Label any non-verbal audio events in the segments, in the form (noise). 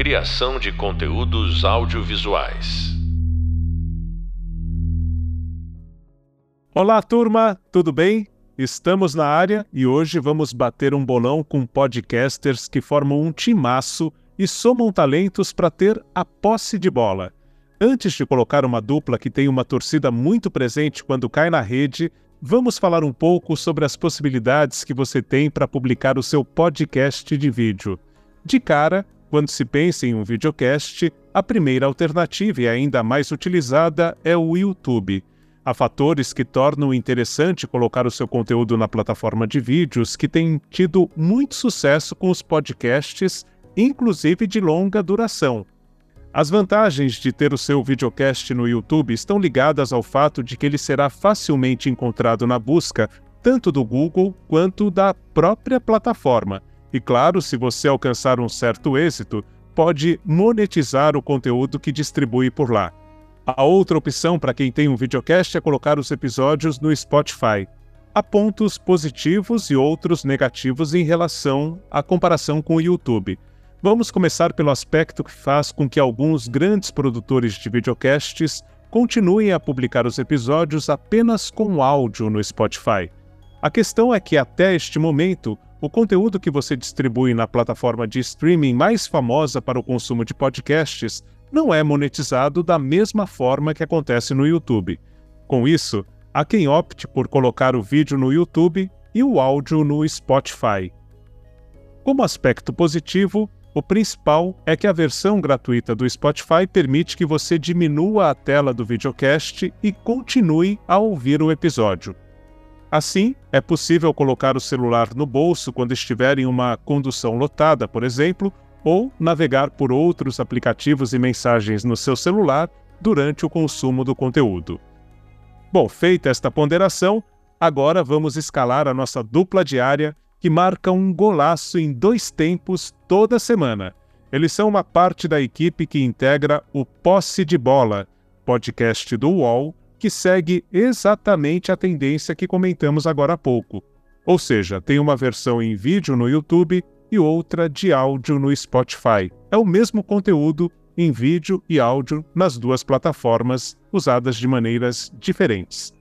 Criação de conteúdos audiovisuais. Olá, turma, tudo bem? Estamos na área e hoje vamos bater um bolão com podcasters que formam um timaço e somam talentos para ter a posse de bola. Antes de colocar uma dupla que tem uma torcida muito presente quando cai na rede, vamos falar um pouco sobre as possibilidades que você tem para publicar o seu podcast de vídeo. De cara, quando se pensa em um videocast, a primeira alternativa e ainda mais utilizada é o YouTube. Há fatores que tornam interessante colocar o seu conteúdo na plataforma de vídeos que tem tido muito sucesso com os podcasts, inclusive de longa duração. As vantagens de ter o seu videocast no YouTube estão ligadas ao fato de que ele será facilmente encontrado na busca tanto do Google quanto da própria plataforma. E claro, se você alcançar um certo êxito, pode monetizar o conteúdo que distribui por lá. A outra opção para quem tem um videocast é colocar os episódios no Spotify. Há pontos positivos e outros negativos em relação à comparação com o YouTube. Vamos começar pelo aspecto que faz com que alguns grandes produtores de videocasts continuem a publicar os episódios apenas com áudio no Spotify. A questão é que, até este momento, o conteúdo que você distribui na plataforma de streaming mais famosa para o consumo de podcasts não é monetizado da mesma forma que acontece no YouTube. Com isso, há quem opte por colocar o vídeo no YouTube e o áudio no Spotify. Como aspecto positivo, o principal é que a versão gratuita do Spotify permite que você diminua a tela do videocast e continue a ouvir o episódio. Assim, é possível colocar o celular no bolso quando estiver em uma condução lotada, por exemplo, ou navegar por outros aplicativos e mensagens no seu celular durante o consumo do conteúdo. Bom, feita esta ponderação, agora vamos escalar a nossa dupla diária que marca um golaço em dois tempos toda semana. Eles são uma parte da equipe que integra o Posse de Bola, podcast do UOL, que segue exatamente a tendência que comentamos agora há pouco. Ou seja, tem uma versão em vídeo no YouTube e outra de áudio no Spotify. É o mesmo conteúdo em vídeo e áudio nas duas plataformas, usadas de maneiras diferentes.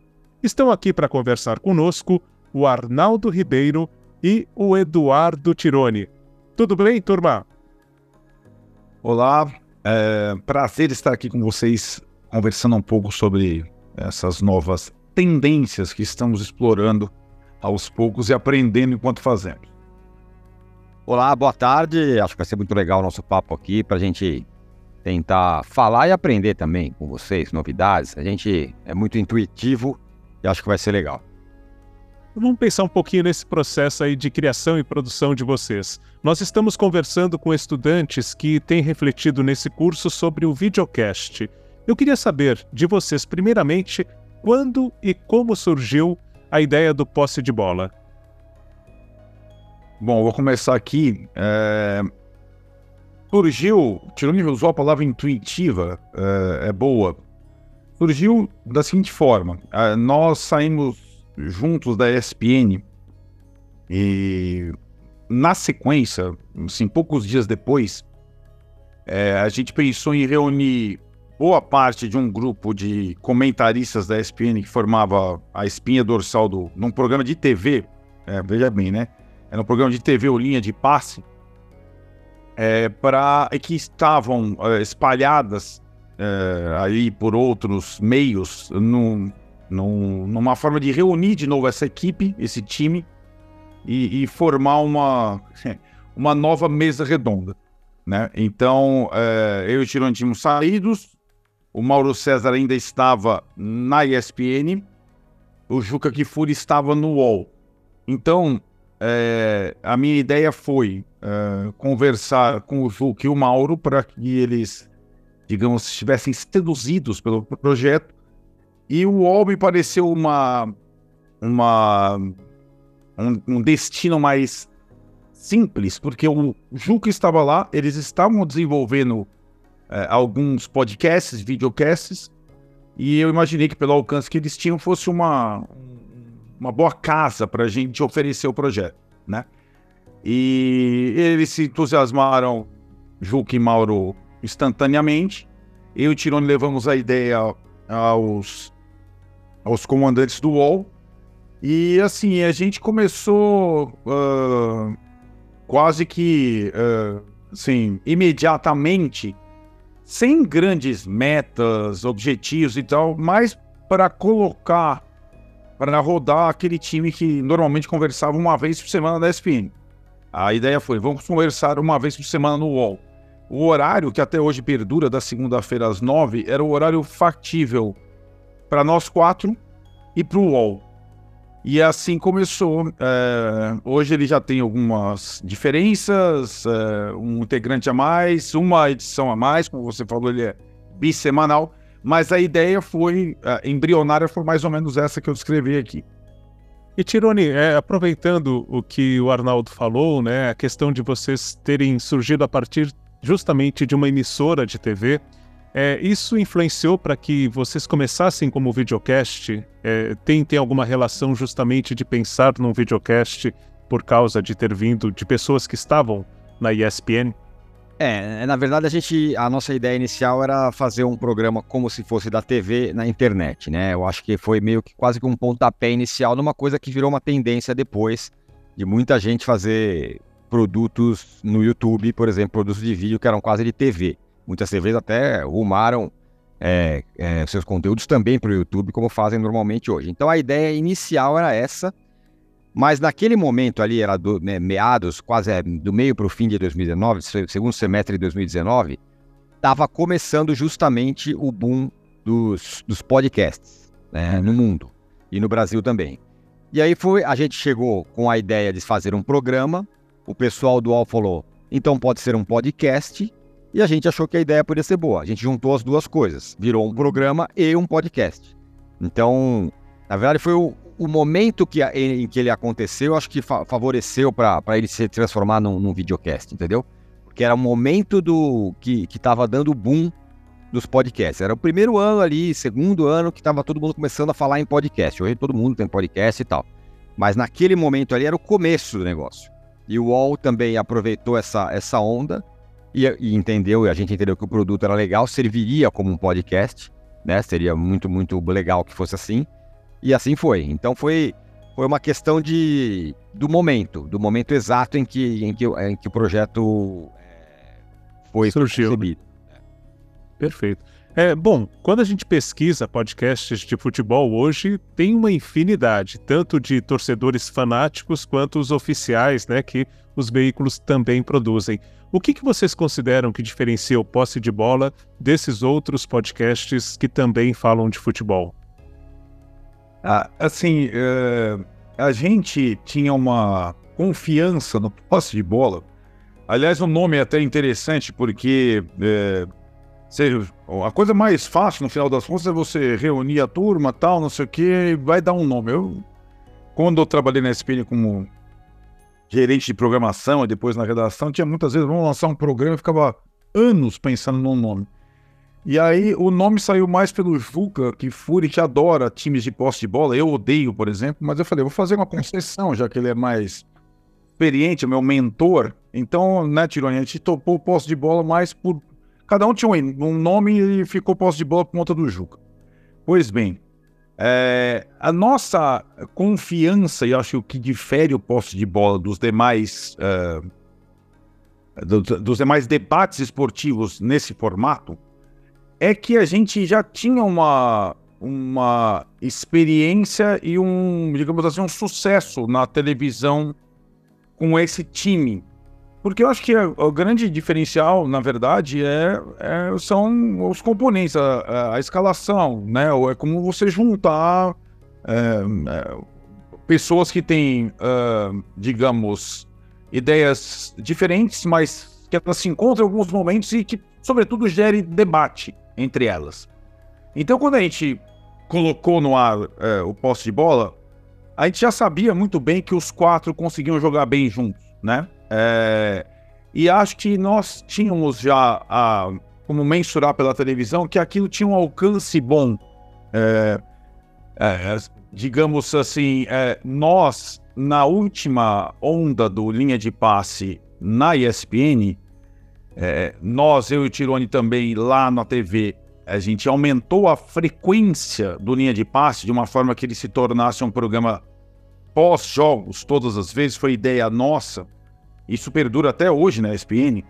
Estão aqui para conversar conosco o Arnaldo Ribeiro e o Eduardo Tironi. Tudo bem, turma? Olá, é prazer estar aqui com vocês conversando um pouco sobre essas novas tendências que estamos explorando aos poucos e aprendendo enquanto fazemos. Olá, boa tarde. Acho que vai ser muito legal o nosso papo aqui para a gente tentar falar e aprender também com vocês, novidades. A gente é muito intuitivo e acho que vai ser legal. Vamos pensar um pouquinho nesse processo aí de criação e produção de vocês. Nós estamos conversando com estudantes que têm refletido nesse curso sobre o videocast. Eu queria saber de vocês, primeiramente, quando e como surgiu a ideia do posse de bola. Bom, vou começar aqui. É... Surgiu, Tironi usou a palavra intuitiva, é, é boa. Surgiu da seguinte forma: é, nós saímos juntos da ESPN e na sequência, assim, poucos dias depois, é, a gente pensou em reunir boa parte de um grupo de comentaristas da ESPN que formava a espinha dorsal do, num programa de TV, é, veja bem, né? Era um programa de TV ou linha de passe, é, para que estavam é, espalhadas é, aí por outros meios no, num, numa forma de reunir de novo essa equipe, esse time, e, e formar uma, (laughs) uma nova mesa redonda. Né? Então, é, eu e o Tirone tínhamos saídos, o Mauro César ainda estava na ESPN, o Juca Kifuri estava no UOL. Então, é, a minha ideia foi é, conversar com o Juca e o Mauro para que eles, digamos, estivessem seduzidos pelo projeto e o UOL me pareceu uma, uma, um, um destino mais simples, porque o Juca estava lá, eles estavam desenvolvendo é, alguns podcasts, videocasts, e eu imaginei que pelo alcance que eles tinham fosse uma, uma boa casa para a gente oferecer o projeto, né? E eles se entusiasmaram Juca e Mauro instantaneamente. Eu e o Tirone levamos a ideia aos, aos comandantes do UOL. E assim, a gente começou uh, quase que uh, assim, imediatamente, sem grandes metas, objetivos e tal, mas para colocar, para rodar aquele time que normalmente conversava uma vez por semana na ESPN. A ideia foi: vamos conversar uma vez por semana no UOL. O horário, que até hoje perdura, da segunda-feira às nove, era o horário factível para nós quatro e para o UOL. E assim começou. É, hoje ele já tem algumas diferenças, é, um integrante a mais, uma edição a mais, como você falou, ele é bissemanal, mas a ideia foi, é, embrionária foi mais ou menos essa que eu descrevi aqui. E Tironi, é, aproveitando o que o Arnaldo falou, né, a questão de vocês terem surgido a partir justamente de uma emissora de TV. É, isso influenciou para que vocês começassem como videocast? É, tem, tem alguma relação justamente de pensar num videocast por causa de ter vindo de pessoas que estavam na ESPN? É, na verdade a gente, a nossa ideia inicial era fazer um programa como se fosse da TV na internet, né? Eu acho que foi meio que quase que um pontapé inicial numa coisa que virou uma tendência depois de muita gente fazer produtos no YouTube, por exemplo, produtos de vídeo que eram quase de TV. Muitas TVs até rumaram é, é, seus conteúdos também para o YouTube, como fazem normalmente hoje. Então a ideia inicial era essa, mas naquele momento ali, era do, né, meados, quase é, do meio para o fim de 2019, segundo semestre de 2019, estava começando justamente o boom dos, dos podcasts né, no mundo e no Brasil também. E aí foi, a gente chegou com a ideia de fazer um programa o pessoal do UOL falou, então pode ser um podcast, e a gente achou que a ideia podia ser boa. A gente juntou as duas coisas, virou um programa e um podcast. Então, na verdade, foi o, o momento que, em que ele aconteceu, acho que fa favoreceu para ele se transformar num, num, videocast, entendeu? Porque era o momento do que estava dando boom dos podcasts. Era o primeiro ano ali, segundo ano, que estava todo mundo começando a falar em podcast. Hoje todo mundo tem podcast e tal. Mas naquele momento ali era o começo do negócio. E o UOL também aproveitou essa, essa onda e, e entendeu, e a gente entendeu que o produto era legal, serviria como um podcast, né? Seria muito, muito legal que fosse assim. E assim foi. Então foi, foi uma questão de, do momento, do momento exato em que, em que, em que o projeto é, foi Surgiu. Né? concebido. Perfeito. É, bom, quando a gente pesquisa podcasts de futebol hoje, tem uma infinidade, tanto de torcedores fanáticos quanto os oficiais, né, que os veículos também produzem. O que, que vocês consideram que diferencia o posse de bola desses outros podcasts que também falam de futebol? Ah, assim, é, a gente tinha uma confiança no posse de bola. Aliás, o nome é até interessante porque é, a coisa mais fácil, no final das contas, é você reunir a turma, tal, não sei o que, vai dar um nome. Eu, quando eu trabalhei na SPN como gerente de programação e depois na redação, tinha muitas vezes, vamos lançar um programa e ficava anos pensando num nome. E aí o nome saiu mais pelo Juca, que Fury que adora times de posse de bola. Eu odeio, por exemplo, mas eu falei, vou fazer uma concessão, já que ele é mais experiente, meu mentor. Então, né, Tironi, a gente topou o posse de bola mais por Cada um tinha um nome e ficou posse de bola por conta do Juca. Pois bem, é, a nossa confiança, e acho que difere o posse de bola dos demais, uh, do, dos demais debates esportivos nesse formato, é que a gente já tinha uma, uma experiência e um, digamos assim, um sucesso na televisão com esse time. Porque eu acho que o grande diferencial, na verdade, é, é são os componentes, a, a, escalação, né? É como você juntar é, é, pessoas que têm, digamos, ideias diferentes, mas que elas se encontram em alguns momentos e que, sobretudo, gere debate entre elas. Então, quando a gente colocou no ar é, o posse de bola, a gente já sabia muito bem que os quatro conseguiam jogar bem juntos, né? É, e acho que nós tínhamos já a, como mensurar pela televisão que aquilo tinha um alcance bom. É, é, digamos assim, é, nós, na última onda do linha de passe na ESPN, é, nós, eu e o Tirone também, lá na TV, a gente aumentou a frequência do linha de passe de uma forma que ele se tornasse um programa pós-jogos todas as vezes, foi ideia nossa, isso perdura até hoje na ESPN.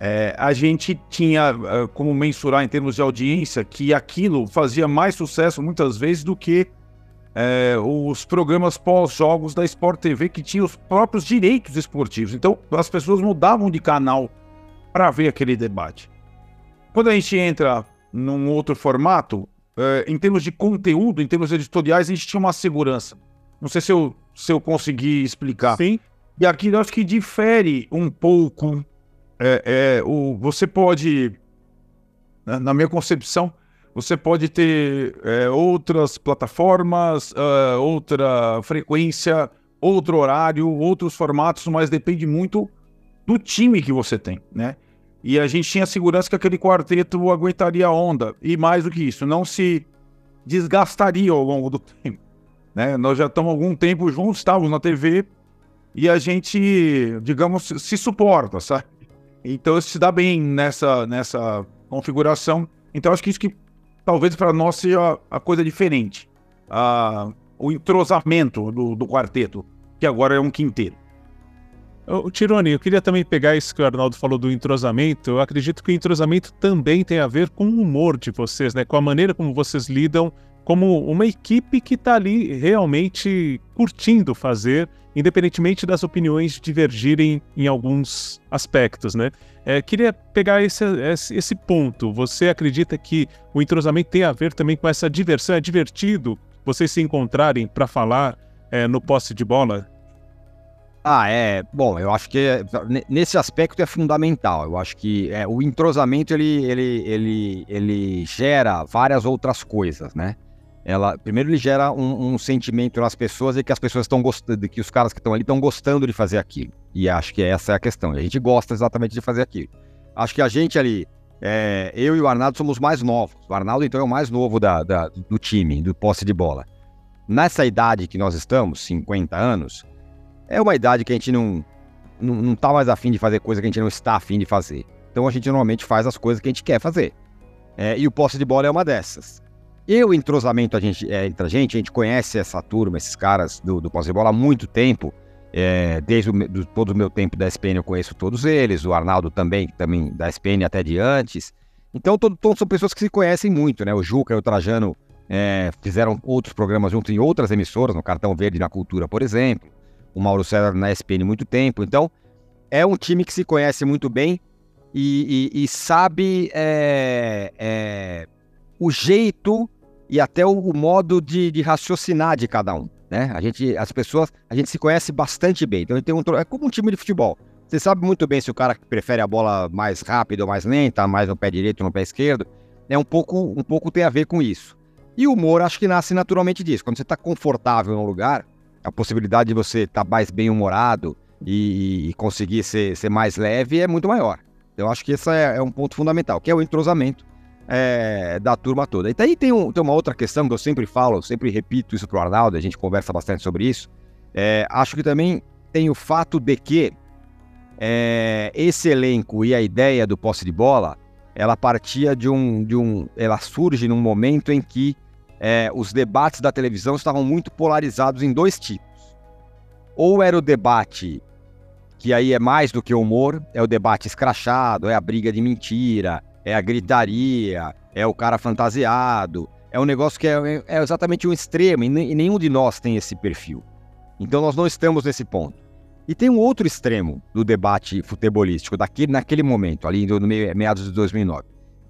É, a gente tinha uh, como mensurar em termos de audiência que aquilo fazia mais sucesso muitas vezes do que é, os programas pós-jogos da Sport TV que tinham os próprios direitos esportivos. Então as pessoas mudavam de canal para ver aquele debate. Quando a gente entra num outro formato, é, em termos de conteúdo, em termos editoriais, a gente tinha uma segurança. Não sei se eu, se eu consegui explicar. Sim. E aqui eu acho que difere um pouco. É, é, o, você pode, na minha concepção, você pode ter é, outras plataformas, uh, outra frequência, outro horário, outros formatos, mas depende muito do time que você tem, né? E a gente tinha segurança que aquele quarteto aguentaria a onda. E mais do que isso, não se desgastaria ao longo do (laughs) tempo. Né? Nós já estamos algum tempo juntos, estávamos na TV e a gente, digamos, se suporta, sabe? Então se dá bem nessa, nessa configuração. Então acho que isso que talvez para nós seja a coisa diferente. A, o entrosamento do, do quarteto, que agora é um quinteto. O Tirone, eu queria também pegar isso que o Arnaldo falou do entrosamento. Eu acredito que o entrosamento também tem a ver com o humor de vocês, né? Com a maneira como vocês lidam como uma equipe que está ali realmente curtindo fazer, independentemente das opiniões divergirem em alguns aspectos, né? É, queria pegar esse, esse, esse, ponto. Você acredita que o entrosamento tem a ver também com essa diversão? É divertido vocês se encontrarem para falar é, no posse de bola? Ah, é. Bom, eu acho que é, nesse aspecto é fundamental. Eu acho que é, o entrosamento ele, ele, ele, ele gera várias outras coisas, né? Ela, primeiro, ele gera um, um sentimento nas pessoas de que as pessoas estão gostando, que os caras que estão ali estão gostando de fazer aquilo. E acho que essa é a questão. A gente gosta exatamente de fazer aquilo. Acho que a gente ali, é, eu e o Arnaldo somos mais novos. O Arnaldo, então, é o mais novo da, da, do time, do posse de bola. Nessa idade que nós estamos, 50 anos, é uma idade que a gente não, não, não tá mais afim de fazer coisa que a gente não está afim de fazer. Então a gente normalmente faz as coisas que a gente quer fazer. É, e o posse de bola é uma dessas. E o entrosamento a gente, é, entre a gente, a gente conhece essa turma, esses caras do, do de bola há muito tempo. É, desde o, do, todo o meu tempo da SPN eu conheço todos eles, o Arnaldo também, também da SPN até de antes. Então todo, todos são pessoas que se conhecem muito, né? O Juca e o Trajano é, fizeram outros programas juntos em outras emissoras, no Cartão Verde na Cultura, por exemplo o Mauro César na SPN muito tempo. Então, é um time que se conhece muito bem e, e, e sabe é, é, o jeito e até o, o modo de, de, raciocinar de cada um. Né? A gente, as pessoas, a gente se conhece bastante bem. Então, tem um, é como um time de futebol. Você sabe muito bem se o cara prefere a bola mais rápida ou mais lenta, mais no pé direito ou no pé esquerdo. É um pouco, um pouco tem a ver com isso. E o humor acho que nasce naturalmente disso. Quando você está confortável no lugar, a possibilidade de você estar tá mais bem-humorado e, e, conseguir ser, ser, mais leve é muito maior. Eu acho que esse é, é um ponto fundamental, que é o entrosamento é, da turma toda. E daí tem, um, tem, uma outra questão que eu sempre falo, sempre repito isso para o Arnaldo, a gente conversa bastante sobre isso. É, acho que também tem o fato de que é, esse elenco e a ideia do posse de bola, ela partia de um, de um. Ela surge num momento em que é, os debates da televisão estavam muito polarizados em dois tipos. Ou era o debate que aí é mais do que humor, é o debate escrachado, é a briga de mentira, é a gritaria, é o cara fantasiado, é um negócio que é, é exatamente um extremo e, nenhum de nós tem esse perfil. Então nós não estamos nesse ponto. E tem um outro extremo do debate futebolístico daquele, naquele momento, ali no meados de 2009.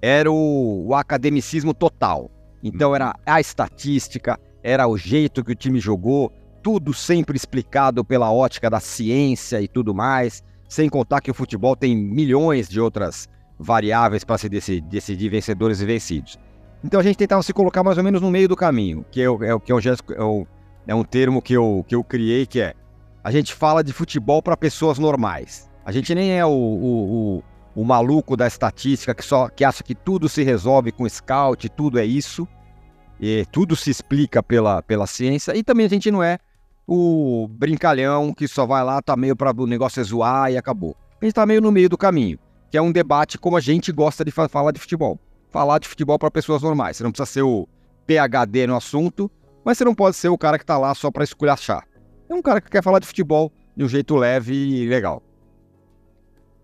Era o, o academicismo total. Então era a estatística, era o jeito que o time jogou, tudo sempre explicado pela ótica da ciência e tudo mais, sem contar que o futebol tem milhões de outras variáveis para se decidir, decidir, vencedores e vencidos. Então a gente tentava se colocar mais ou menos no meio do caminho, que é, é, que é, é, é um termo que eu, que eu criei, que é a gente fala de futebol para pessoas normais. A gente nem é o, o, o o maluco da estatística que só que acha que tudo se resolve com scout, tudo é isso, e tudo se explica pela, pela ciência, e também a gente não é o brincalhão que só vai lá, tá meio para o negócio é zoar e acabou. A gente tá meio no meio do caminho. Que é um debate como a gente gosta de fa falar de futebol. Falar de futebol para pessoas normais. Você não precisa ser o PhD no assunto, mas você não pode ser o cara que está lá só para esculachar. É um cara que quer falar de futebol de um jeito leve e legal.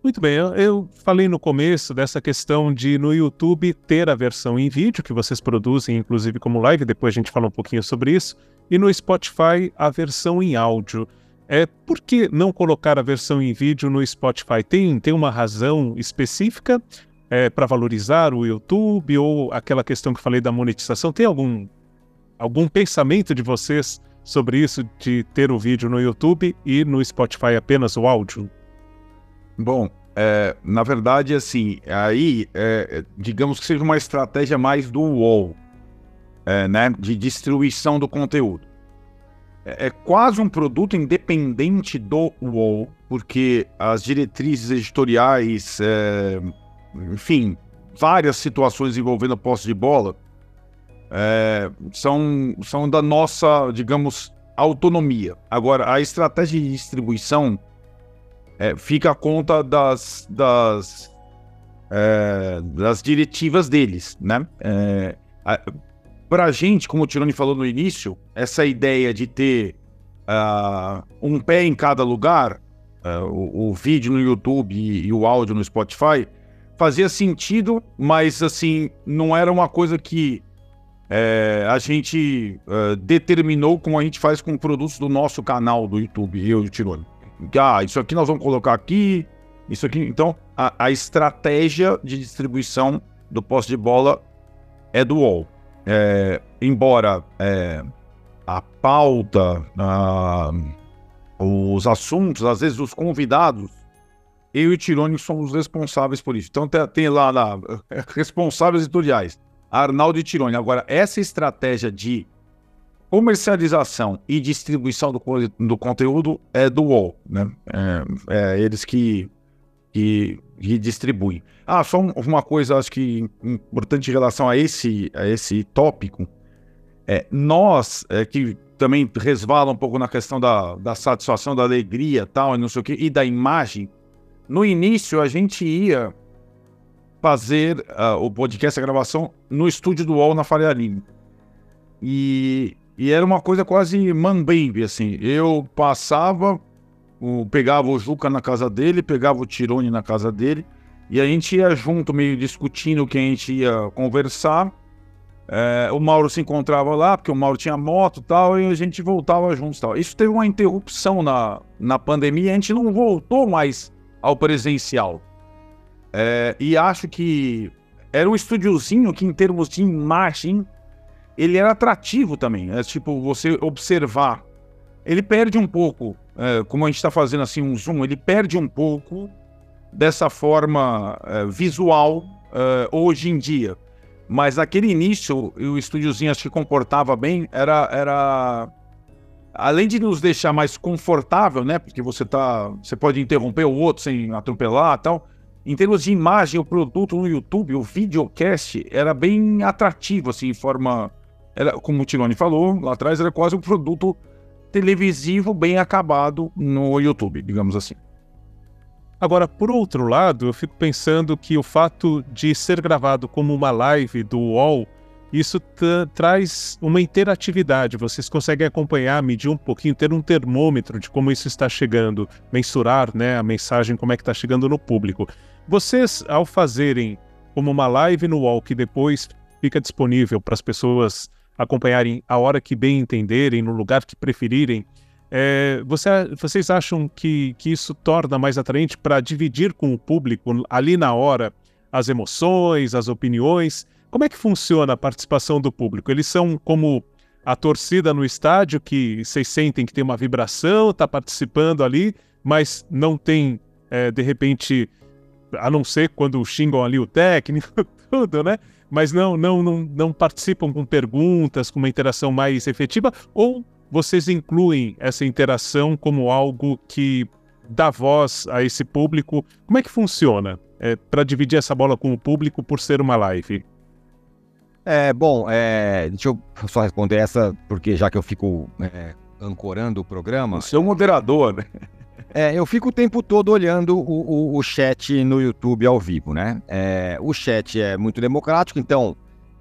Muito bem, eu, eu, falei no começo dessa questão de no YouTube ter a versão em vídeo, que vocês produzem inclusive como live, depois a gente fala um pouquinho sobre isso, e no Spotify a versão em áudio. É, por que não colocar a versão em vídeo no Spotify? Tem, tem uma razão específica é, para valorizar o YouTube ou aquela questão que falei da monetização? Tem algum, algum pensamento de vocês sobre isso de ter o vídeo no YouTube e no Spotify apenas o áudio? Bom, é, na verdade, assim, aí, é, digamos que seja uma estratégia mais do UOL, é, né, de distribuição do conteúdo. É, é, quase um produto independente do UOL, porque as diretrizes editoriais, é, enfim, várias situações envolvendo posse de bola, é, são, são da nossa, digamos, autonomia. Agora, a estratégia de distribuição é, fica a conta das, das, é, das diretivas deles, né? É, Para a gente, como o Tironi falou no início, essa ideia de ter uh, um pé em cada lugar, uh, o, o, vídeo no YouTube e, e, o áudio no Spotify, fazia sentido, mas assim, não era uma coisa que é, a gente uh, determinou como a gente faz com produtos do nosso canal do YouTube, eu e o Tironi ah, isso aqui nós vamos colocar aqui, isso aqui. Então, a, a estratégia de distribuição do posse de bola é do UOL. É, embora é, a pauta, a, os assuntos, às vezes os convidados, eu e o Tironi somos responsáveis por isso. Então tem, tem lá, lá (laughs) responsáveis editoriais, Arnaldo e Tironi. Agora, essa estratégia de comercialização e distribuição do, do conteúdo é do UOL, né? É, é eles que, que, que, distribuem. Ah, só uma coisa, acho que importante em relação a esse, a esse tópico. É, nós, é, que também resvala um pouco na questão da, da satisfação, da alegria tal, e não sei o quê, e da imagem, no início a gente ia fazer uh, o podcast, a gravação, no estúdio do UOL na Faria Lima. E e era uma coisa quase mambembe, assim. Eu passava, o, pegava o Juca na casa dele, pegava o Tirone na casa dele, e a gente ia junto, meio discutindo o que a gente ia conversar. É, o Mauro se encontrava lá, porque o Mauro tinha moto e tal, e a gente voltava juntos tal. Isso teve uma interrupção na, na pandemia, a gente não voltou mais ao presencial. É, e acho que era um estúdiozinho que, em termos de imagem, ele era atrativo também. É tipo, você observar. Ele perde um pouco, é, como a gente está fazendo assim um zoom, ele perde um pouco dessa forma é, visual é, hoje em dia. Mas naquele início, o estúdiozinho acho que comportava bem, era, era além de nos deixar mais confortável, né? Porque você tá, você pode interromper o outro sem atropelar, tal. Em termos de imagem, o produto no YouTube, o videocast, era bem atrativo, assim, em forma era, como o Tirone falou lá atrás, era quase um produto televisivo bem acabado no YouTube, digamos assim. Agora, por outro lado, eu fico pensando que o fato de ser gravado como uma live do UOL, isso traz uma interatividade. Vocês conseguem acompanhar, medir um pouquinho, ter um termômetro de como isso está chegando, mensurar né, a mensagem, como é que está chegando no público. Vocês, ao fazerem como uma live no UOL, que depois fica disponível para as pessoas acompanharem a hora que bem entenderem, no lugar que preferirem. É, você, vocês acham que, que isso torna mais atraente para dividir com o público ali na hora as emoções, as opiniões? Como é que funciona a participação do público? Eles são como a torcida no estádio, que vocês sentem que tem uma vibração, está participando ali, mas não tem, é, de repente, a não ser quando xingam ali o técnico, tudo, né? mas não, não, não, não participam com perguntas, com uma interação mais efetiva, ou vocês incluem essa interação como algo que dá voz a esse público? Como é que funciona é, para dividir essa bola com o público por ser uma live? É, bom, é, deixa eu só responder essa, porque já que eu fico é, ancorando o programa. Você é o moderador, né? É, eu fico o tempo todo olhando o, o, o chat no YouTube ao vivo, né? É, o chat é muito democrático, então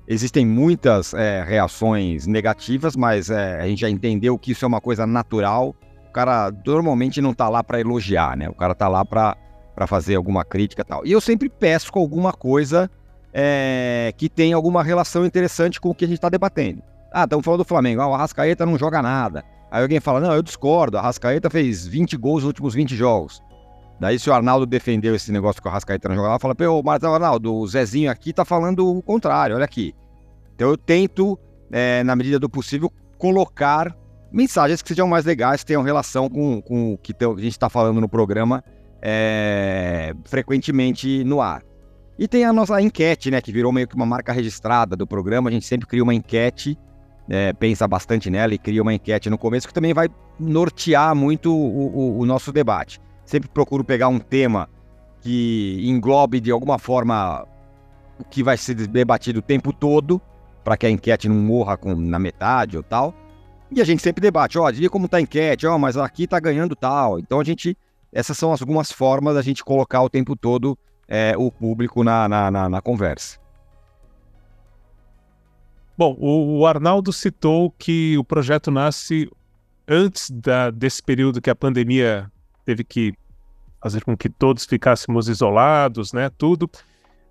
existem muitas é, reações negativas, mas é, a gente já entendeu que isso é uma coisa natural. O cara normalmente não tá lá para elogiar, né? O cara tá lá para fazer alguma crítica e tal. E eu sempre pesco alguma coisa é, que tem alguma relação interessante com o que a gente está debatendo. Ah, estamos falando do Flamengo. Ah, o Arrascaeta não joga nada. Aí alguém fala, não, eu discordo. A Arrascaeta fez 20 gols nos últimos 20 jogos. Daí se o Arnaldo defendeu esse negócio que o Arrascaeta não jogava, fala, pô, Marcos Arnaldo, o Zezinho aqui tá falando o contrário, olha aqui. Então eu tento, é, na medida do possível, colocar mensagens que sejam mais legais, que tenham relação com, com o que a gente está falando no programa é, frequentemente no ar. E tem a nossa enquete, né, que virou meio que uma marca registrada do programa. A gente sempre cria uma enquete, é, pensa bastante nela e cria uma enquete no começo que também vai nortear muito o, o, o nosso debate. Sempre procuro pegar um tema que englobe de alguma forma o que vai ser debatido o tempo todo, para que a enquete não morra com, na metade ou tal. E a gente sempre debate, ó, diga como tá a enquete, ó, mas aqui tá ganhando tal. Então a gente, essas são algumas formas da gente colocar o tempo todo é, o público na, na, na, na conversa. Bom, o, Arnaldo citou que o projeto nasce antes da, desse período que a pandemia teve que fazer com que todos ficássemos isolados, né, tudo.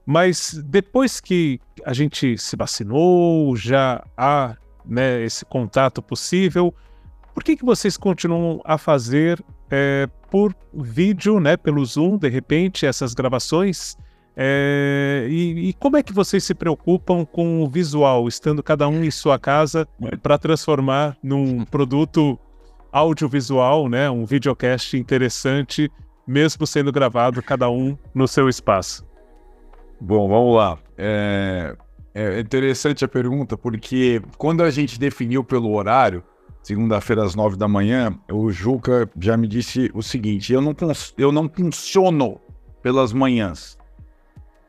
Mas depois que a gente se vacinou, já há né, esse contato possível, por que, que vocês continuam a fazer é, por vídeo, né, pelo Zoom, de repente, essas gravações. É, e, e, como é que vocês se preocupam com o visual, estando cada um em sua casa, para transformar num produto audiovisual, né, um videocast interessante, mesmo sendo gravado cada um no seu espaço? Bom, vamos lá. É, é interessante a pergunta, porque quando a gente definiu pelo horário, segunda-feira às nove da manhã, o Juca já me disse o seguinte: eu não, eu não funciono pelas manhãs.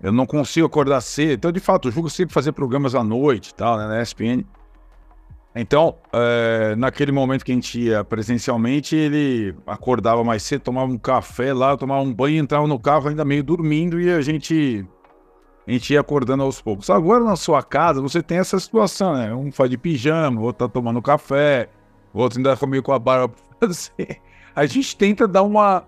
Eu não consigo acordar cedo. Então, de fato, o Juca sempre fazia programas à noite e tal, né, na ESPN. Então, é, naquele momento que a gente ia presencialmente, ele acordava mais cedo, tomava um café lá, tomava um banho, entrava no carro ainda meio dormindo e a gente, a gente ia acordando aos poucos. Agora na sua casa você tem essa situação, né? Um faz de pijama, o outro tá tomando café, o outro ainda comigo com a barba pra (laughs) fazer. A gente tenta dar uma,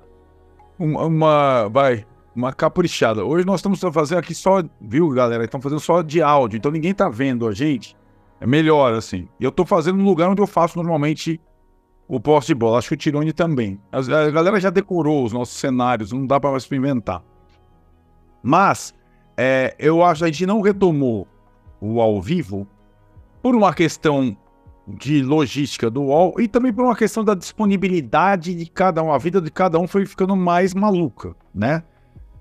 uma, uma, vai, uma caprichada. Hoje nós estamos fazendo aqui só, viu, galera? Estamos fazendo só de áudio, então ninguém tá vendo a gente. É melhor, assim. E eu tô fazendo no lugar onde eu faço normalmente o poste de bola. Acho que o Tirone também. A, galera já decorou os nossos cenários, não dá para mais experimentar. Mas, é, eu acho que a gente não retomou o ao vivo por uma questão de logística do UOL e também por uma questão da disponibilidade de cada um. A vida de cada um foi ficando mais maluca, né?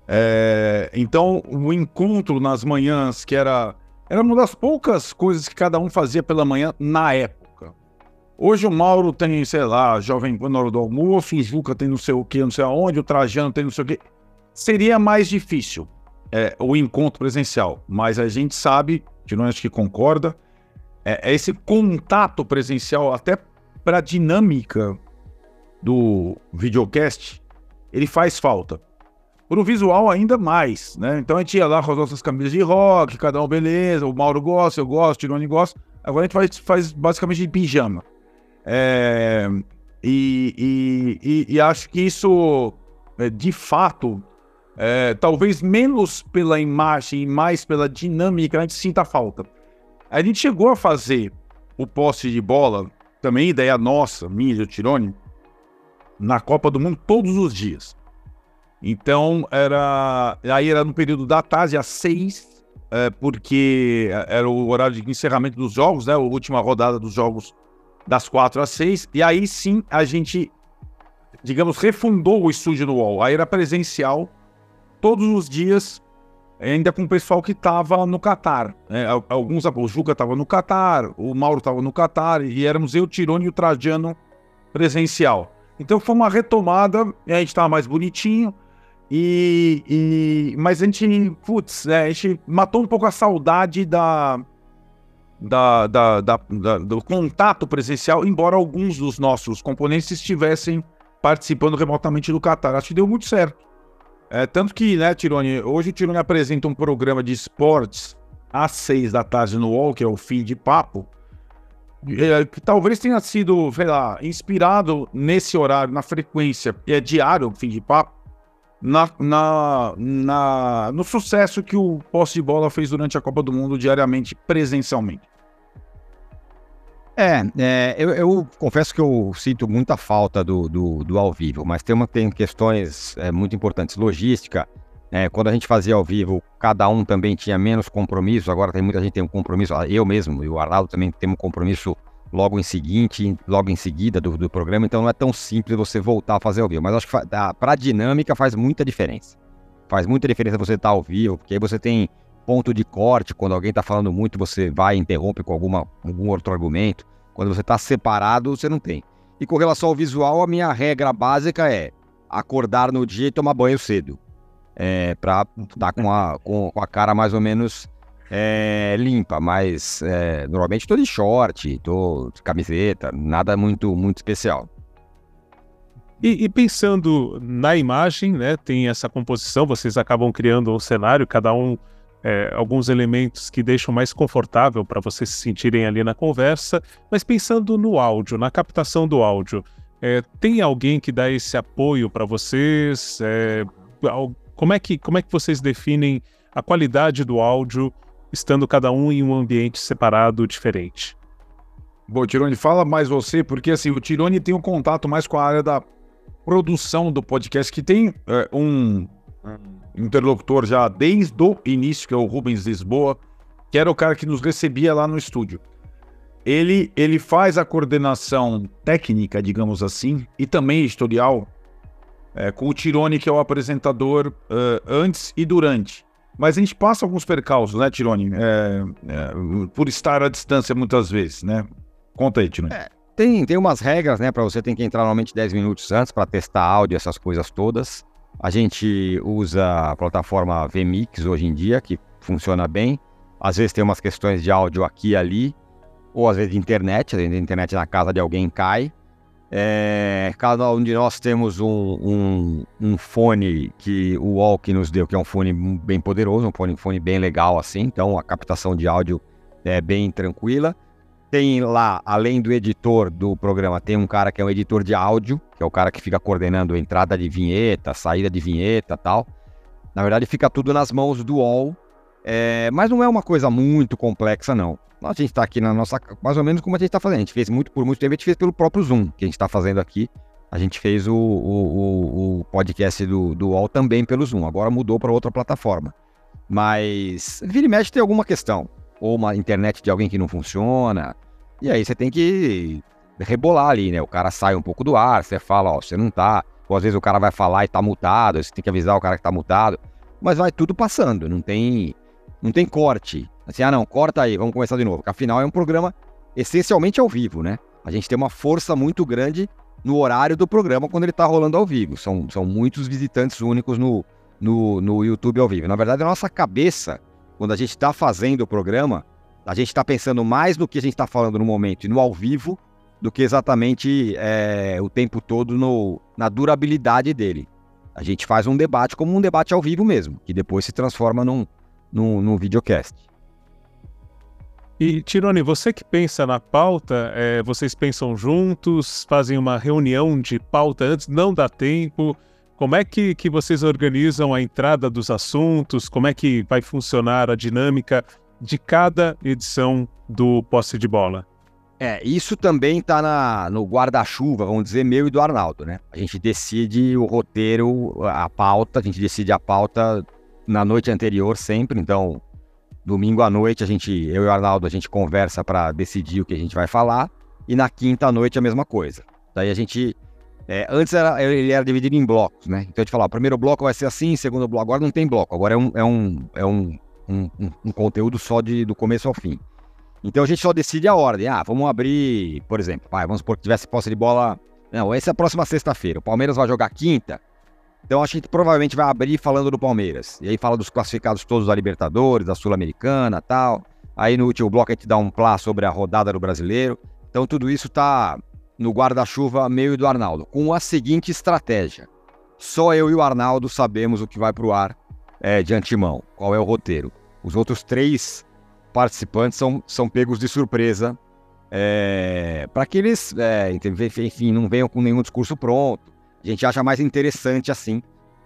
É, então, o encontro nas manhãs, que era, era uma das poucas coisas que cada um fazia pela manhã na época. Hoje o Mauro tem, sei lá, Jovem Pan na hora do almoço, o Juca tem não sei o que, não sei aonde, o Trajano tem não sei o que. Seria mais difícil é, o encontro presencial, mas a gente sabe, de nós que concorda, é, é esse contato presencial, até para a dinâmica do videocast, ele faz falta. Para o visual, ainda mais, né? Então a gente ia lá com as nossas camisas de rock, cada um beleza, o Mauro gosta, eu gosto, o Tirone gosta. Agora a gente faz, faz basicamente de pijama. É, e, e, e, e, acho que isso, é, de fato, é, talvez menos pela imagem e mais pela dinâmica, a gente sinta falta. A gente chegou a fazer o poste de bola, também ideia nossa, minha de Tirone, na Copa do Mundo todos os dias. Então era. Aí era no período da tarde, às seis, é, porque era o horário de encerramento dos jogos, né? A última rodada dos jogos das quatro às seis. E aí sim a gente, digamos, refundou o estúdio no UOL. Aí era presencial todos os dias ainda com o pessoal que estava no Catar. Né? Alguns, o Juca estava no Catar, o Mauro estava no Catar, e éramos eu, Tirone e o Trajano presencial. Então foi uma retomada, a gente estava mais bonitinho, e, e, mas a gente, putz, né, a gente matou um pouco a saudade da, da, da, da, do contato presencial, embora alguns dos nossos componentes estivessem participando remotamente do Qatar. Acho que deu muito certo. É, tanto que, né, Tirone, hoje o Tirone apresenta um programa de esportes às seis da tarde no UOL, que é o fim de papo, é, que talvez tenha sido, sei lá, inspirado nesse horário, na frequência, é diário, fim de papo, na, na, na, no sucesso que o posse de bola fez durante a Copa do Mundo diariamente, presencialmente. É, é eu, eu, confesso que eu sinto muita falta do, do, do ao vivo, mas tem, uma, tem questões é, muito importantes. Logística, é, quando a gente fazia ao vivo, cada um também tinha menos compromisso, agora tem muita gente tem um compromisso, eu mesmo e o Arnaldo também tem um compromisso logo em seguinte, logo em seguida do, do programa, então não é tão simples você voltar a fazer ao vivo, mas acho que para a dinâmica faz muita diferença. Faz muita diferença você estar tá ao vivo, porque aí você tem ponto de corte, quando alguém está falando muito, você vai e interrompe com alguma, algum outro argumento. Quando você está separado, você não tem. E com relação ao visual, a minha regra básica é acordar no dia e tomar banho cedo. É, para estar com, a, com, com, a cara mais ou menos é, limpa, mas é, normalmente estou de short, estou de camiseta, nada muito, muito especial. E, e, pensando na imagem, né, tem essa composição, vocês acabam criando um cenário, cada um é, alguns elementos que deixam mais confortável para vocês se sentirem ali na conversa, mas pensando no áudio, na captação do áudio, é, tem alguém que dá esse apoio para vocês? É, como, é que, como é que vocês definem a qualidade do áudio estando cada um em um ambiente separado diferente? Bom, Tirone, fala mais você, porque assim, o Tirone tem um contato mais com a área da produção do podcast, que tem é, um, interlocutor já desde o início, que é o Rubens Lisboa, que era o cara que nos recebia lá no estúdio. Ele, ele faz a coordenação técnica, digamos assim, e também editorial, é, com o Tirone, que é o apresentador uh, antes e durante. Mas a gente passa alguns percalços, né, Tirone? É, é, por estar à distância muitas vezes, né? Conta aí, Tirone. É, tem, tem umas regras, né, para você tem que entrar normalmente 10 minutos antes para testar áudio, essas coisas todas. A gente usa a plataforma VMix hoje em dia, que funciona bem. Às vezes tem umas questões de áudio aqui e ali, ou às vezes de internet, a internet na casa de alguém cai. É, cada um de nós temos um, um, um, fone que o Walk nos deu, que é um fone bem poderoso, um fone, fone bem legal assim, então a captação de áudio é bem tranquila. Tem lá, além do editor do programa, tem um cara que é um editor de áudio, que é o cara que fica coordenando entrada de vinheta, saída de vinheta tal. Na verdade, fica tudo nas mãos do UOL, é, mas não é uma coisa muito complexa, não. A gente está aqui na nossa. Mais ou menos como a gente está fazendo. A gente fez muito por muito tempo, a gente fez pelo próprio Zoom, que a gente está fazendo aqui. A gente fez o, o, o, podcast do, do UOL também pelo Zoom. Agora mudou para outra plataforma. Mas vira e mexe tem alguma questão. Ou uma internet de alguém que não funciona. E aí você tem que rebolar ali, né? O cara sai um pouco do ar, você fala, ó, você não tá. Ou às vezes o cara vai falar e tá mutado, você tem que avisar o cara que tá mutado. Mas vai tudo passando, não tem, não tem corte. Assim, ah não, corta aí, vamos começar de novo. Porque afinal é um programa essencialmente ao vivo, né? A gente tem uma força muito grande no horário do programa quando ele tá rolando ao vivo. São, são muitos visitantes únicos no, no, no YouTube ao vivo. Na verdade, a nossa cabeça, quando a gente está fazendo o programa, a gente está pensando mais no que a gente está falando no momento e no ao vivo do que exatamente é, o tempo todo no, na durabilidade dele. A gente faz um debate como um debate ao vivo mesmo, que depois se transforma num, num, num videocast. E, Tirone, você que pensa na pauta, é, vocês pensam juntos, fazem uma reunião de pauta antes, não dá tempo. Como é que, que vocês organizam a entrada dos assuntos? Como é que vai funcionar a dinâmica de cada edição do Posse de Bola? É, isso também tá no guarda-chuva, vamos dizer, meu e do Arnaldo, né? A gente decide o roteiro, a pauta, a gente decide a pauta na noite anterior sempre, então domingo à noite a gente, eu e o Arnaldo, a gente conversa para decidir o que a gente vai falar, e na quinta noite a mesma coisa. Daí a gente, é, antes era, ele era dividido em blocos, né? Então a gente falava, primeiro bloco vai ser assim, segundo bloco, agora não tem bloco, agora é um, é um, é um, um, um conteúdo só de, do começo ao fim. Então a gente só decide a ordem. Ah, vamos abrir, por exemplo, vai, vamos supor que tivesse posse de bola. Não, essa é a próxima sexta-feira. O Palmeiras vai jogar quinta. Então a gente provavelmente vai abrir falando do Palmeiras. E aí fala dos classificados todos da Libertadores, da Sul-Americana tal. Aí no último bloco a gente dá um plá sobre a rodada do brasileiro. Então tudo isso tá, no guarda-chuva meio do Arnaldo, com a seguinte estratégia. Só eu e o Arnaldo sabemos o que vai para o ar é, de antemão, qual é o roteiro. Os outros três participantes são, são pegos de surpresa é, para que eles, é, enfim, não venham com nenhum discurso pronto. A gente acha mais interessante assim,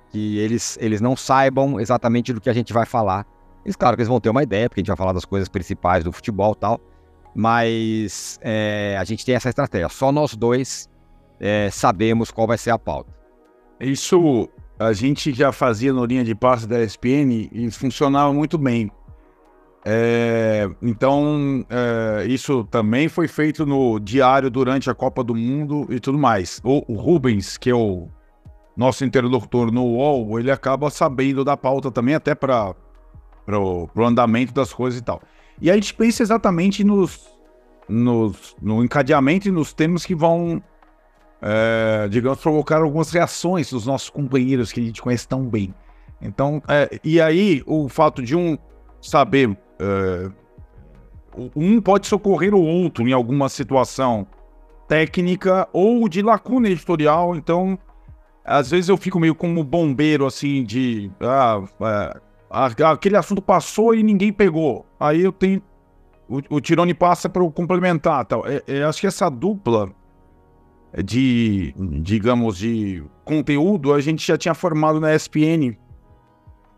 que eles, eles não saibam exatamente do que a gente vai falar. Eles, claro que eles vão ter uma ideia, porque a gente vai falar das coisas principais do futebol e tal, mas é, a gente tem essa estratégia. Só nós dois é, sabemos qual vai ser a pauta. Isso a gente já fazia no linha de passe da ESPN e funcionava muito bem. É, então, é, isso também foi feito no diário durante a Copa do Mundo e tudo mais. O, o Rubens, que é o nosso interlocutor no UOL, ele acaba sabendo da pauta também, até para o andamento das coisas e tal. E a gente pensa exatamente nos, nos, no encadeamento e nos temas que vão, é, digamos, provocar algumas reações dos nossos companheiros que a gente conhece tão bem. Então, é, e aí o fato de um saber Uh, um pode socorrer o outro em alguma situação técnica ou de lacuna editorial, então às vezes eu fico meio como bombeiro assim de ah, é, aquele assunto passou e ninguém pegou. Aí eu tenho o, o Tirone passa para complementar, tal. É, é, acho que essa dupla de digamos de conteúdo a gente já tinha formado na ESPN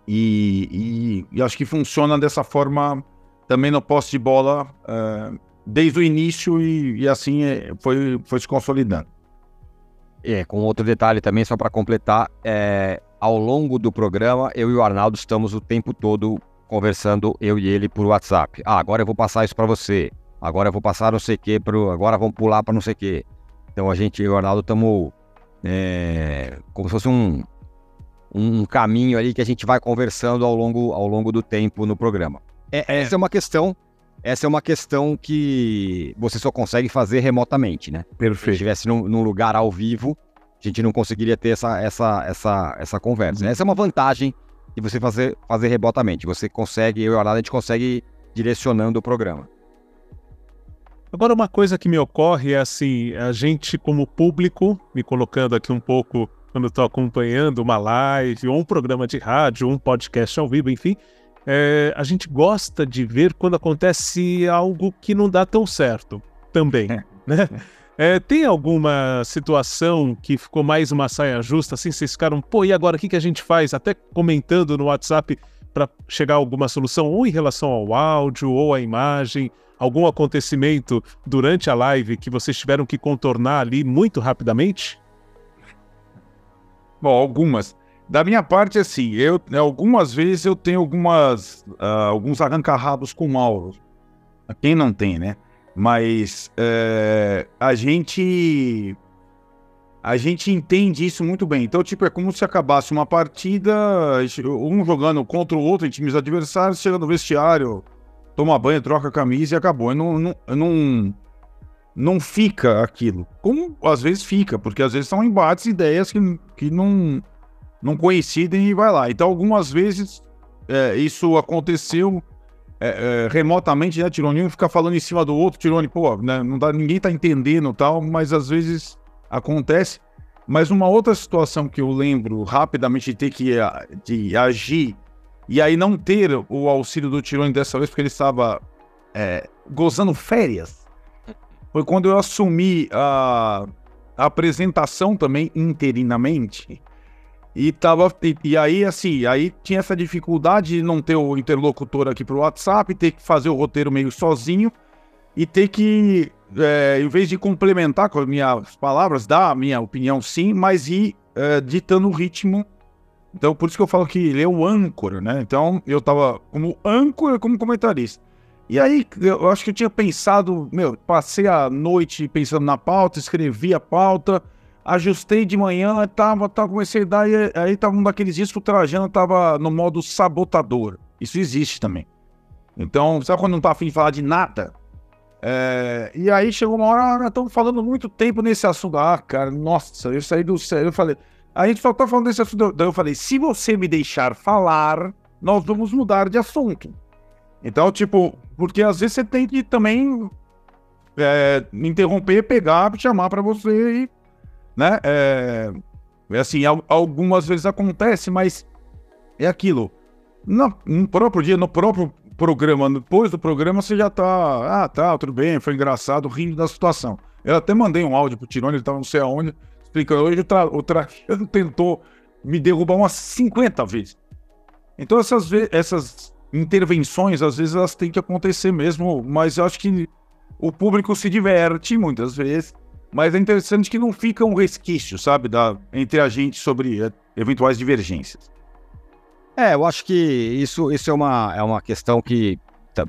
e, e, e, acho que funciona dessa forma também no posse de bola uh, desde o início e, e assim é, foi, foi se consolidando. É, com outro detalhe também, só para completar, é, ao longo do programa, eu e o Arnaldo estamos o tempo todo conversando, eu e ele, por WhatsApp. Ah, agora eu vou passar isso para você. Agora eu vou passar não sei o que, pro, agora vamos pular para não sei o que. Então a gente, eu e o Arnaldo, estamos é, como se fosse um, um caminho ali que a gente vai conversando ao longo, ao longo do tempo no programa. É, é. Essa é uma questão, essa é uma questão que você só consegue fazer remotamente, né? Perfeito. Se estivesse num, num, lugar ao vivo, a gente não conseguiria ter essa, essa, essa, essa conversa. Uhum. Essa é uma vantagem de você fazer, fazer remotamente. Você consegue, eu e o Arnaldo, a gente consegue direcionando o programa. Agora, uma coisa que me ocorre é assim: a gente, como público, me colocando aqui um pouco quando estou acompanhando uma live, ou um programa de rádio, ou um podcast ao vivo, enfim, é, a gente gosta de ver quando acontece algo que não dá tão certo também, é. né? É, tem alguma situação que ficou mais uma saia justa, assim, vocês ficaram, pô, e agora o que, que a gente faz? Até comentando no WhatsApp para chegar a alguma solução, ou em relação ao áudio, ou à imagem, algum acontecimento durante a live que vocês tiveram que contornar ali muito rapidamente? Bom, algumas. Da minha parte, assim, eu algumas vezes eu tenho algumas uh, alguns arranca-rabos com o Mauro. Quem não tem, né? Mas uh, a gente a gente entende isso muito bem. Então, tipo, é como se acabasse uma partida, um jogando contra o outro em times adversários, chega no vestiário, toma banho, troca a camisa e acabou. Eu não, não, não, não fica aquilo. Como às vezes fica, porque às vezes são embates, ideias que, que não, não coincidem e vai lá. Então, algumas vezes é, isso aconteceu é, é, remotamente, né? Tirone fica falando em cima do outro, Tirone, pô, né, não dá, ninguém tá entendendo tal, mas às vezes acontece. Mas uma outra situação que eu lembro rapidamente de ter que de agir e aí não ter o auxílio do Tirone dessa vez, porque ele estava é, gozando férias foi quando eu assumi a, a apresentação também interinamente. E tava. E, e, aí, assim, aí tinha essa dificuldade de não ter o interlocutor aqui pro WhatsApp, ter que fazer o roteiro meio sozinho e ter que, é, em vez de complementar com as minhas palavras, dar a minha opinião sim, mas ir é, ditando o ritmo. Então, por isso que eu falo que ele é o âncora, né? Então, eu tava como âncora, como comentarista. E aí, eu acho que eu tinha pensado, meu, passei a noite pensando na pauta, escrevi a pauta, ajustei de manhã, tava, tava comecei a dar, e aí tava um daqueles dias que o Trajano tava no modo sabotador. Isso existe também. Então, sabe quando não tá afim de falar de nada? É, e aí chegou uma hora, ah, estamos falando muito tempo nesse assunto. Ah, cara, nossa, eu saí do sério, eu falei. A gente só tá falando desse assunto. Daí eu falei, se você me deixar falar, nós vamos mudar de assunto. Então, tipo, porque às vezes você tem que também é, interromper, pegar, chamar para você e, né? É, é assim, algumas vezes acontece, mas é aquilo. No, no próprio dia, no próprio programa, depois do programa, você já tá, ah, tá, tudo bem, foi engraçado, rindo da situação. Eu até mandei um áudio pro Tirone, ele tava não sei aonde, explicando. Hoje o, tra (laughs) tentou me derrubar umas 50 vezes. Então essas, essas intervenções, às vezes, elas têm que acontecer mesmo, mas eu acho que o público se diverte muitas vezes. Mas é interessante que não fica um resquício, sabe, da, entre a gente sobre é, eventuais divergências. É, eu acho que isso, isso é, uma, é uma questão que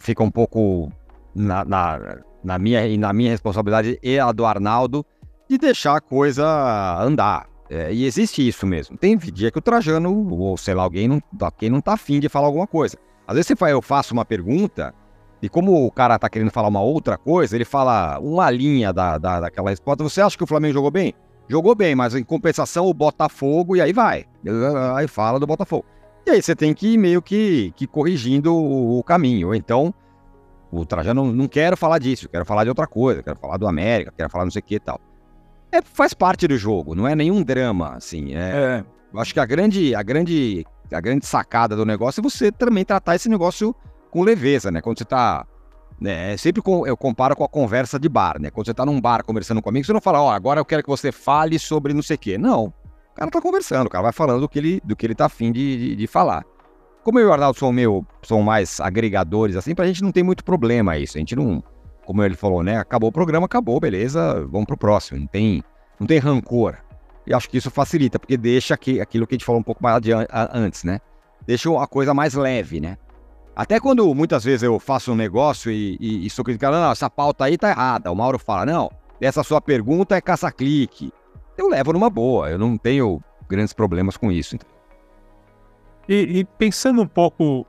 fica um pouco na, na, na minha, na minha responsabilidade e a do Arnaldo de deixar a coisa andar. É, e existe isso mesmo. Tem dia que o Trajano, ou sei lá, alguém não, quem não tá afim de falar alguma coisa. Às vezes eu faço uma pergunta, e como o cara tá querendo falar uma outra coisa, ele fala uma linha da, da, daquela resposta. Você acha que o Flamengo jogou bem? Jogou bem, mas em compensação o Botafogo, e aí vai. Aí fala do Botafogo. E aí você tem que ir meio que, que corrigindo o, o caminho. Então, o Trajano não, não quero falar disso, quero falar de outra coisa, quero falar do América, quero falar não sei o que e tal. É, faz parte do jogo, não é nenhum drama, assim. É, é. Eu acho que a grande, a grande, a grande sacada do negócio é você também tratar esse negócio com leveza, né? Quando você tá né, é sempre com, eu comparo com a conversa de bar, né? Quando você tá num bar conversando comigo, você não fala, ó, oh, agora eu quero que você fale sobre não sei o quê. Não. O cara tá conversando, o cara vai falando do que ele, do que ele tá afim de, de, de falar. Como eu e o Arnaldo são, meu, são mais agregadores, assim, pra gente não tem muito problema isso. A gente não, como ele falou, né? Acabou o programa, acabou, beleza, vamos pro próximo. Não tem, não tem rancor. E acho que isso facilita, porque deixa que, aquilo que a gente falou um pouco mais adiante, antes, né? Deixa a coisa mais leve, né? Até quando muitas vezes eu faço um negócio e, e, e sou criticado, não, essa pauta aí tá errada. O Mauro fala, não, essa sua pergunta é caça-clique. Eu levo numa boa, eu não tenho grandes problemas com isso. E, e pensando um pouco,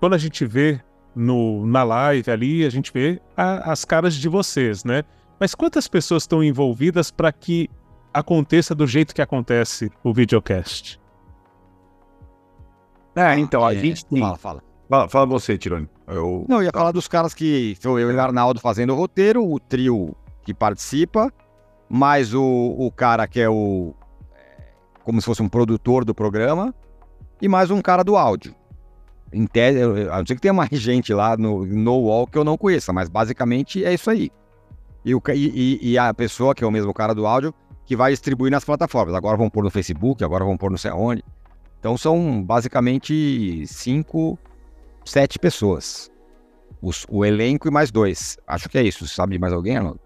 quando a gente vê no, na live ali, a gente vê a, as caras de vocês, né? Mas quantas pessoas estão envolvidas para que aconteça do jeito que acontece o videocast? É, então, a é, gente tem... Fala, fala. Fala, fala você, Tirone. Eu... Não, eu ia falar dos caras que sou eu e o Arnaldo fazendo o roteiro, o trio que participa, mais o, o cara que é o. É, como se fosse um produtor do programa, e mais um cara do áudio. Em tese, a não ser que tenha mais gente lá no, no wall que eu não conheça, mas basicamente é isso aí. E, o, e, e, a pessoa, que é o mesmo cara do áudio, que vai distribuir nas plataformas. Agora vão pôr no Facebook, agora vão pôr não sei. Então são basicamente cinco, sete pessoas. Os, o elenco e mais dois. Acho que é isso. Você sabe de mais alguém, Arnaldo?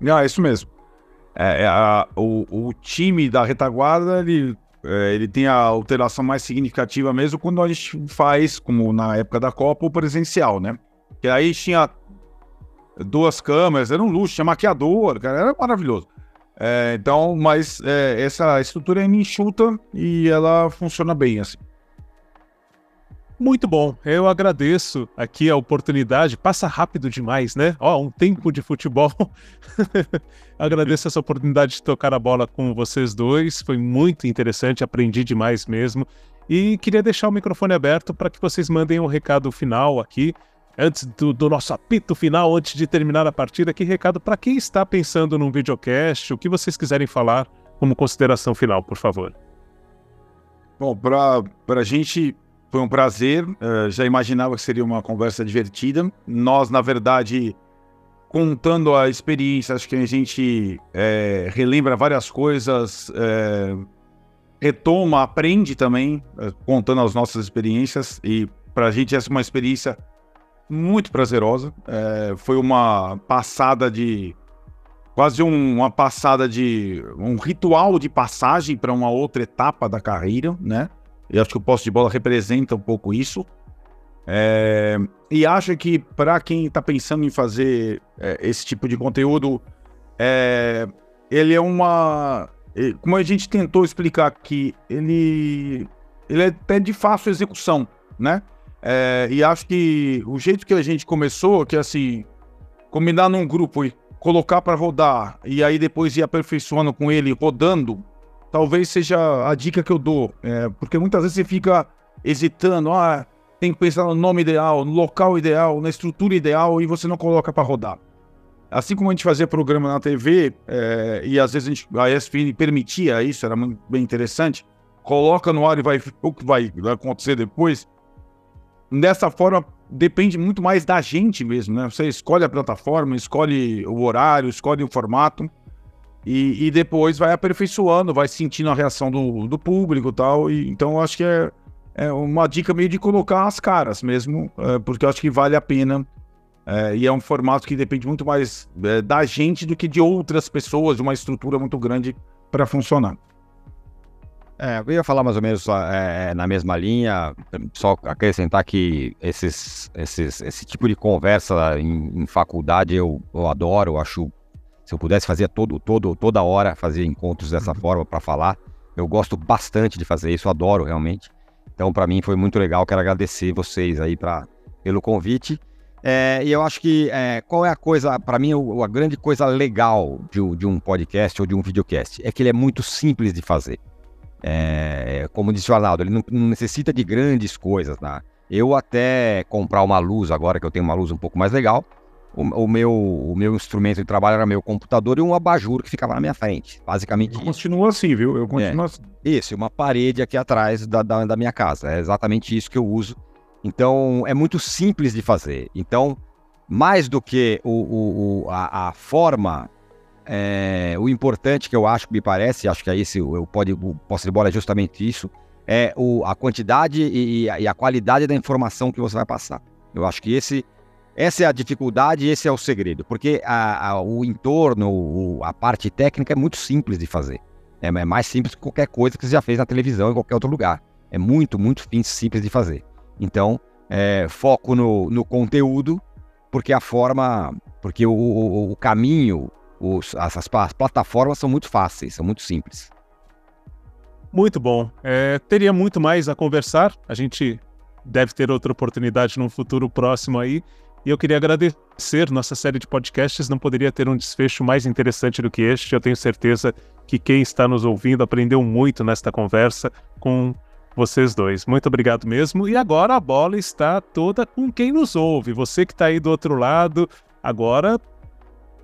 Não, é isso mesmo. É, é a, o, o, time da retaguarda, ele, é, ele tem a alteração mais significativa mesmo quando a gente faz, como na época da Copa, o presencial, né? Que aí tinha duas câmeras, era um luxo, tinha maquiador, cara, era maravilhoso. É, então, mas é, essa estrutura é enxuta e ela funciona bem, assim. Muito bom, eu agradeço aqui a oportunidade. Passa rápido demais, né? Ó, um tempo de futebol. (laughs) agradeço essa oportunidade de tocar a bola com vocês dois. Foi muito interessante, aprendi demais mesmo. E queria deixar o microfone aberto para que vocês mandem um recado final aqui, antes do, do, nosso apito final, antes de terminar a partida. Que recado para quem está pensando num videocast, o que vocês quiserem falar como consideração final, por favor. Bom, para a gente foi um prazer. Uh, já imaginava que seria uma conversa divertida. Nós, na verdade, contando a experiência, acho que a gente é, relembra várias coisas, é, retoma, aprende também, é, contando as nossas experiências. E para a gente essa é uma experiência muito prazerosa. foi uma passada de quase um, uma passada de um ritual de passagem para uma outra etapa da carreira, né? Eu acho que o posse de bola representa um pouco isso. É, e acho que para quem está pensando em fazer é, esse tipo de conteúdo, é, ele é uma. Como a gente tentou explicar aqui, ele, ele é até de fácil execução, né? É, e acho que o jeito que a gente começou, que é assim, combinar num grupo e colocar para rodar, e aí depois ir aperfeiçoando com ele rodando, talvez seja a dica que eu dou. É, porque muitas vezes você fica hesitando, ah, tem que pensar no nome ideal, no local ideal, na estrutura ideal e você não coloca para rodar. assim como a gente fazia programa na TV, é, e às vezes a, gente, a ESPN permitia isso, era muito bem interessante, coloca no ar e vai o que vai acontecer depois. Dessa forma, depende muito mais da gente mesmo, né? Você escolhe a plataforma, escolhe o horário, escolhe o formato. E, e, depois vai aperfeiçoando, vai sentindo a reação do, do público tal. E, então eu acho que é, é uma dica meio de colocar as caras mesmo, é, porque eu acho que vale a pena. É, e é um formato que depende muito mais é, da gente do que de outras pessoas, de uma estrutura muito grande para funcionar. É, eu ia falar mais ou menos é, na mesma linha, só acrescentar que esses, esses, esse tipo de conversa em, em faculdade eu, eu adoro, eu acho se eu pudesse fazer todo, todo, toda hora, fazer encontros dessa uhum. forma para falar, eu gosto bastante de fazer isso, adoro realmente. Então, para mim foi muito legal. Quero agradecer vocês aí pra, pelo convite. É, e eu acho que é, qual é a coisa, para mim, a grande coisa legal de, de, um podcast ou de um videocast é que ele é muito simples de fazer. É, como disse o Arnaldo, ele não, não necessita de grandes coisas. Né? Eu até comprar uma luz agora, que eu tenho uma luz um pouco mais legal, o, o, meu, o meu instrumento de trabalho era meu computador e um abajur que ficava na minha frente. Basicamente. Continuo assim, viu? Eu continuo é, assim. Isso, uma parede aqui atrás da, da, da minha casa. É exatamente isso que eu uso. Então, é muito simples de fazer. Então, mais do que o, o, a, a forma, é, o importante que eu acho me parece, acho que é esse, o, pode, o posse de bola é justamente isso, é o, a quantidade e, e a qualidade da informação que você vai passar. Eu acho que esse essa é a dificuldade, esse é o segredo, porque a, a, o entorno, o, a parte técnica é muito simples de fazer. É, é, mais simples que qualquer coisa que você já fez na televisão em qualquer outro lugar. É muito, muito simples de fazer. Então, é, foco no, no, conteúdo, porque a forma, porque o, o, o caminho, os, as, as, plataformas são muito fáceis, são muito simples. Muito bom. É, teria muito mais a conversar. A gente deve ter outra oportunidade num futuro próximo aí. E eu queria agradecer nossa série de podcasts, não poderia ter um desfecho mais interessante do que este. Eu tenho certeza que quem está nos ouvindo aprendeu muito nesta conversa com vocês dois. Muito obrigado mesmo. E agora a bola está toda com quem nos ouve. Você que está aí do outro lado, agora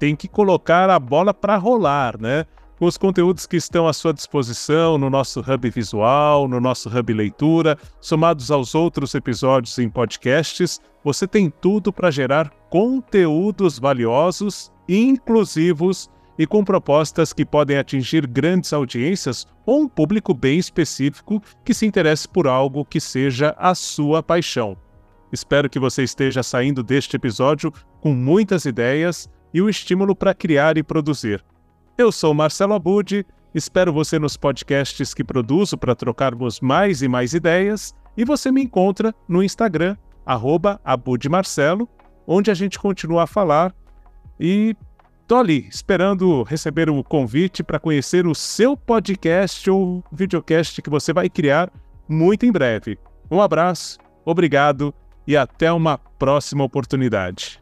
tem que colocar a bola para rolar, né? com os conteúdos que estão à sua disposição no nosso Hub Visual, no nosso Hub Leitura, somados aos outros episódios em podcasts, você tem tudo para gerar conteúdos valiosos, inclusivos e com propostas que podem atingir grandes audiências ou um público bem específico que se interesse por algo que seja a sua paixão. Espero que você esteja saindo deste episódio com muitas ideias e o estímulo para criar e produzir. Eu sou Marcelo Abud, espero você nos podcasts que produzo para trocarmos mais e mais ideias, e você me encontra no Instagram, abudmarcelo, onde a gente continua a falar e tô ali esperando receber o convite para conhecer o seu podcast ou videocast que você vai criar muito em breve. Um abraço, obrigado e até uma próxima oportunidade.